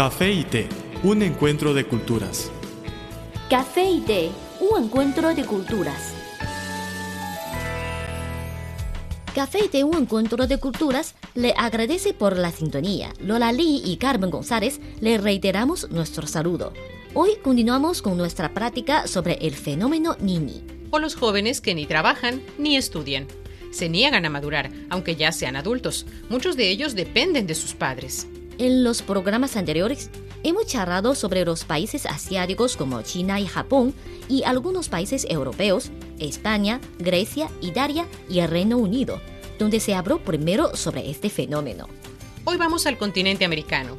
Café y té, un encuentro de culturas. Café y té, un encuentro de culturas. Café y té, un encuentro de culturas, le agradece por la sintonía. Lola Lee y Carmen González le reiteramos nuestro saludo. Hoy continuamos con nuestra práctica sobre el fenómeno Nini. O los jóvenes que ni trabajan ni estudian. Se niegan a madurar, aunque ya sean adultos. Muchos de ellos dependen de sus padres. En los programas anteriores hemos charlado sobre los países asiáticos como China y Japón y algunos países europeos, España, Grecia, Italia y el Reino Unido, donde se habló primero sobre este fenómeno. Hoy vamos al continente americano.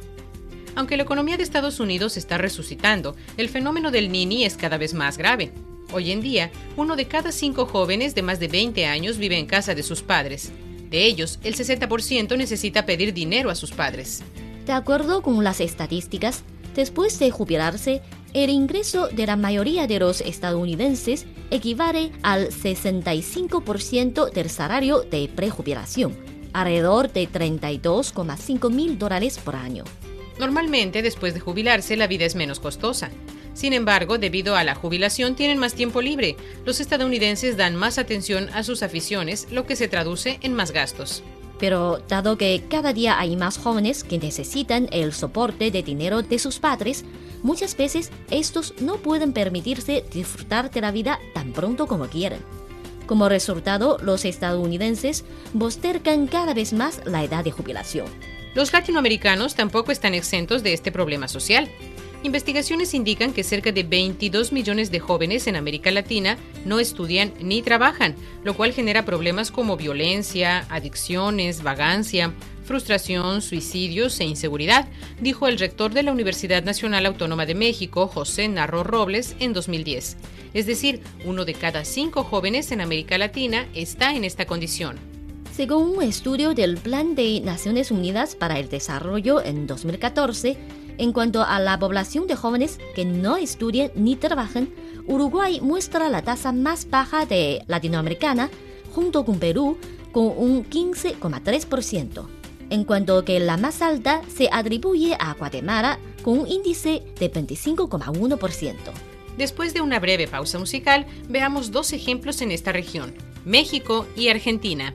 Aunque la economía de Estados Unidos está resucitando, el fenómeno del Nini es cada vez más grave. Hoy en día, uno de cada cinco jóvenes de más de 20 años vive en casa de sus padres. De ellos, el 60% necesita pedir dinero a sus padres. De acuerdo con las estadísticas, después de jubilarse, el ingreso de la mayoría de los estadounidenses equivale al 65% del salario de prejubilación, alrededor de 32,5 mil dólares por año. Normalmente, después de jubilarse, la vida es menos costosa. Sin embargo, debido a la jubilación, tienen más tiempo libre. Los estadounidenses dan más atención a sus aficiones, lo que se traduce en más gastos. Pero dado que cada día hay más jóvenes que necesitan el soporte de dinero de sus padres, muchas veces estos no pueden permitirse disfrutar de la vida tan pronto como quieren. Como resultado, los estadounidenses postergan cada vez más la edad de jubilación. Los latinoamericanos tampoco están exentos de este problema social. Investigaciones indican que cerca de 22 millones de jóvenes en América Latina no estudian ni trabajan, lo cual genera problemas como violencia, adicciones, vagancia, frustración, suicidios e inseguridad, dijo el rector de la Universidad Nacional Autónoma de México, José Narro Robles, en 2010. Es decir, uno de cada cinco jóvenes en América Latina está en esta condición. Según un estudio del Plan de Naciones Unidas para el Desarrollo en 2014, en cuanto a la población de jóvenes que no estudian ni trabajan, Uruguay muestra la tasa más baja de latinoamericana, junto con Perú, con un 15,3%, en cuanto que la más alta se atribuye a Guatemala, con un índice de 25,1%. Después de una breve pausa musical, veamos dos ejemplos en esta región, México y Argentina.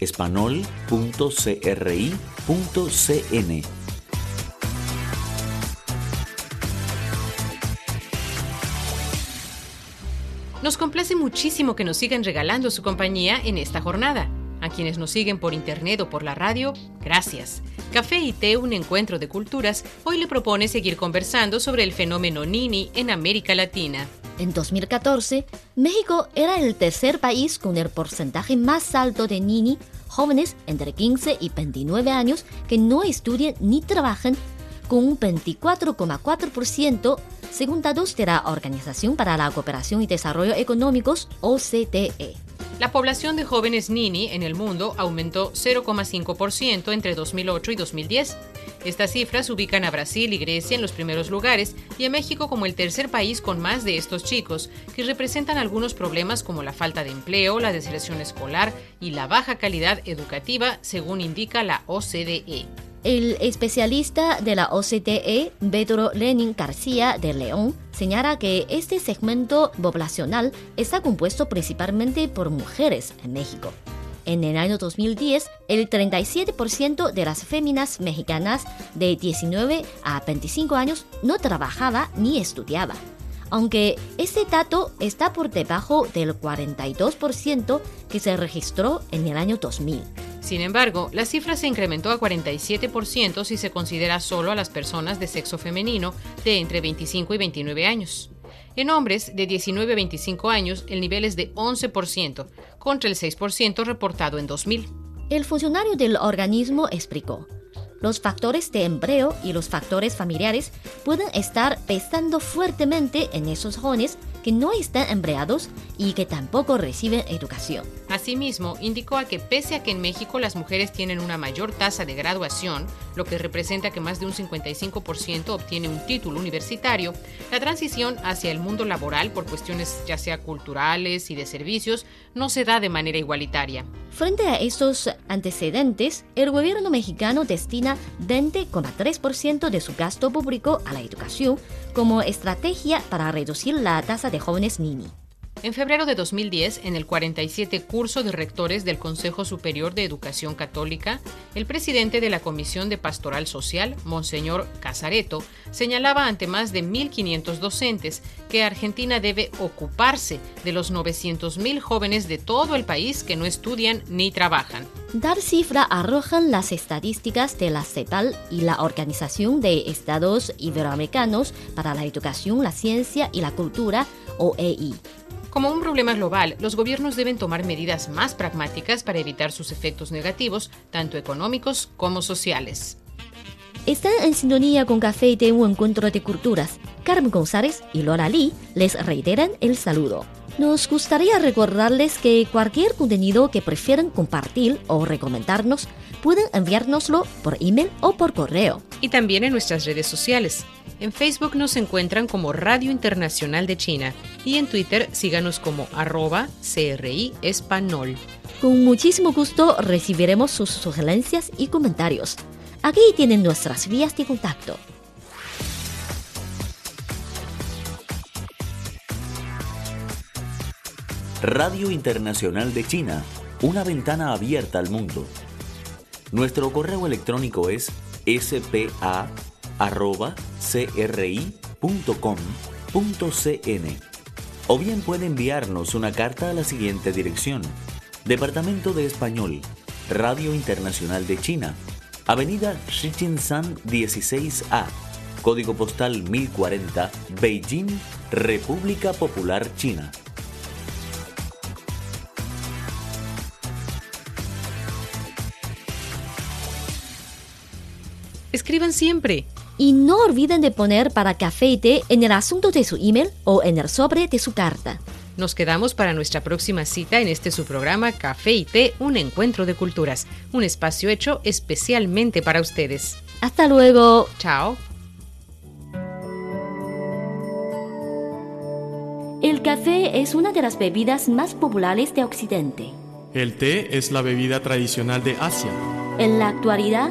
espanol.cri.cn. Nos complace muchísimo que nos sigan regalando su compañía en esta jornada. A quienes nos siguen por internet o por la radio, gracias. Café y Té, un encuentro de culturas, hoy le propone seguir conversando sobre el fenómeno Nini en América Latina. En 2014, México era el tercer país con el porcentaje más alto de Nini, jóvenes entre 15 y 29 años que no estudian ni trabajan, con un 24,4% según datos de la Organización para la Cooperación y Desarrollo Económicos, OCDE. La población de jóvenes Nini en el mundo aumentó 0,5% entre 2008 y 2010. Estas cifras ubican a Brasil y Grecia en los primeros lugares y a México como el tercer país con más de estos chicos, que representan algunos problemas como la falta de empleo, la deserción escolar y la baja calidad educativa, según indica la OCDE. El especialista de la OCDE, Pedro Lenin García de León, señala que este segmento poblacional está compuesto principalmente por mujeres en México. En el año 2010, el 37% de las féminas mexicanas de 19 a 25 años no trabajaba ni estudiaba, aunque este dato está por debajo del 42% que se registró en el año 2000. Sin embargo, la cifra se incrementó a 47% si se considera solo a las personas de sexo femenino de entre 25 y 29 años. En hombres de 19 a 25 años, el nivel es de 11%, contra el 6% reportado en 2000. El funcionario del organismo explicó, los factores de empleo y los factores familiares pueden estar pesando fuertemente en esos jóvenes que no están empleados y que tampoco reciben educación. Asimismo, indicó a que pese a que en México las mujeres tienen una mayor tasa de graduación, lo que representa que más de un 55% obtiene un título universitario, la transición hacia el mundo laboral por cuestiones ya sea culturales y de servicios no se da de manera igualitaria. Frente a estos antecedentes, el gobierno mexicano destina 20,3% de su gasto público a la educación como estrategia para reducir la tasa de jóvenes Nini. En febrero de 2010, en el 47 curso de rectores del Consejo Superior de Educación Católica, el presidente de la Comisión de Pastoral Social, Monseñor Casareto, señalaba ante más de 1.500 docentes que Argentina debe ocuparse de los 900.000 jóvenes de todo el país que no estudian ni trabajan. Dar cifra arrojan las estadísticas de la CEPAL y la Organización de Estados Iberoamericanos para la Educación, la Ciencia y la Cultura, OEI. Como un problema global, los gobiernos deben tomar medidas más pragmáticas para evitar sus efectos negativos, tanto económicos como sociales. Están en sintonía con Café y Té, un encuentro de culturas. Carmen González y Lola Lee les reiteran el saludo. Nos gustaría recordarles que cualquier contenido que prefieran compartir o recomendarnos pueden enviárnoslo por email o por correo. Y también en nuestras redes sociales. En Facebook nos encuentran como Radio Internacional de China y en Twitter síganos como arroba CRI Español. Con muchísimo gusto recibiremos sus sugerencias y comentarios. Aquí tienen nuestras vías de contacto. Radio Internacional de China, una ventana abierta al mundo. Nuestro correo electrónico es spa.cri.com.cn o bien puede enviarnos una carta a la siguiente dirección. Departamento de Español, Radio Internacional de China, Avenida Shichinshan 16A, Código Postal 1040, Beijing, República Popular China. Escriban siempre. Y no olviden de poner para café y té en el asunto de su email o en el sobre de su carta. Nos quedamos para nuestra próxima cita en este su programa Café y Té, un encuentro de culturas, un espacio hecho especialmente para ustedes. Hasta luego. Chao. El café es una de las bebidas más populares de Occidente. El té es la bebida tradicional de Asia. En la actualidad,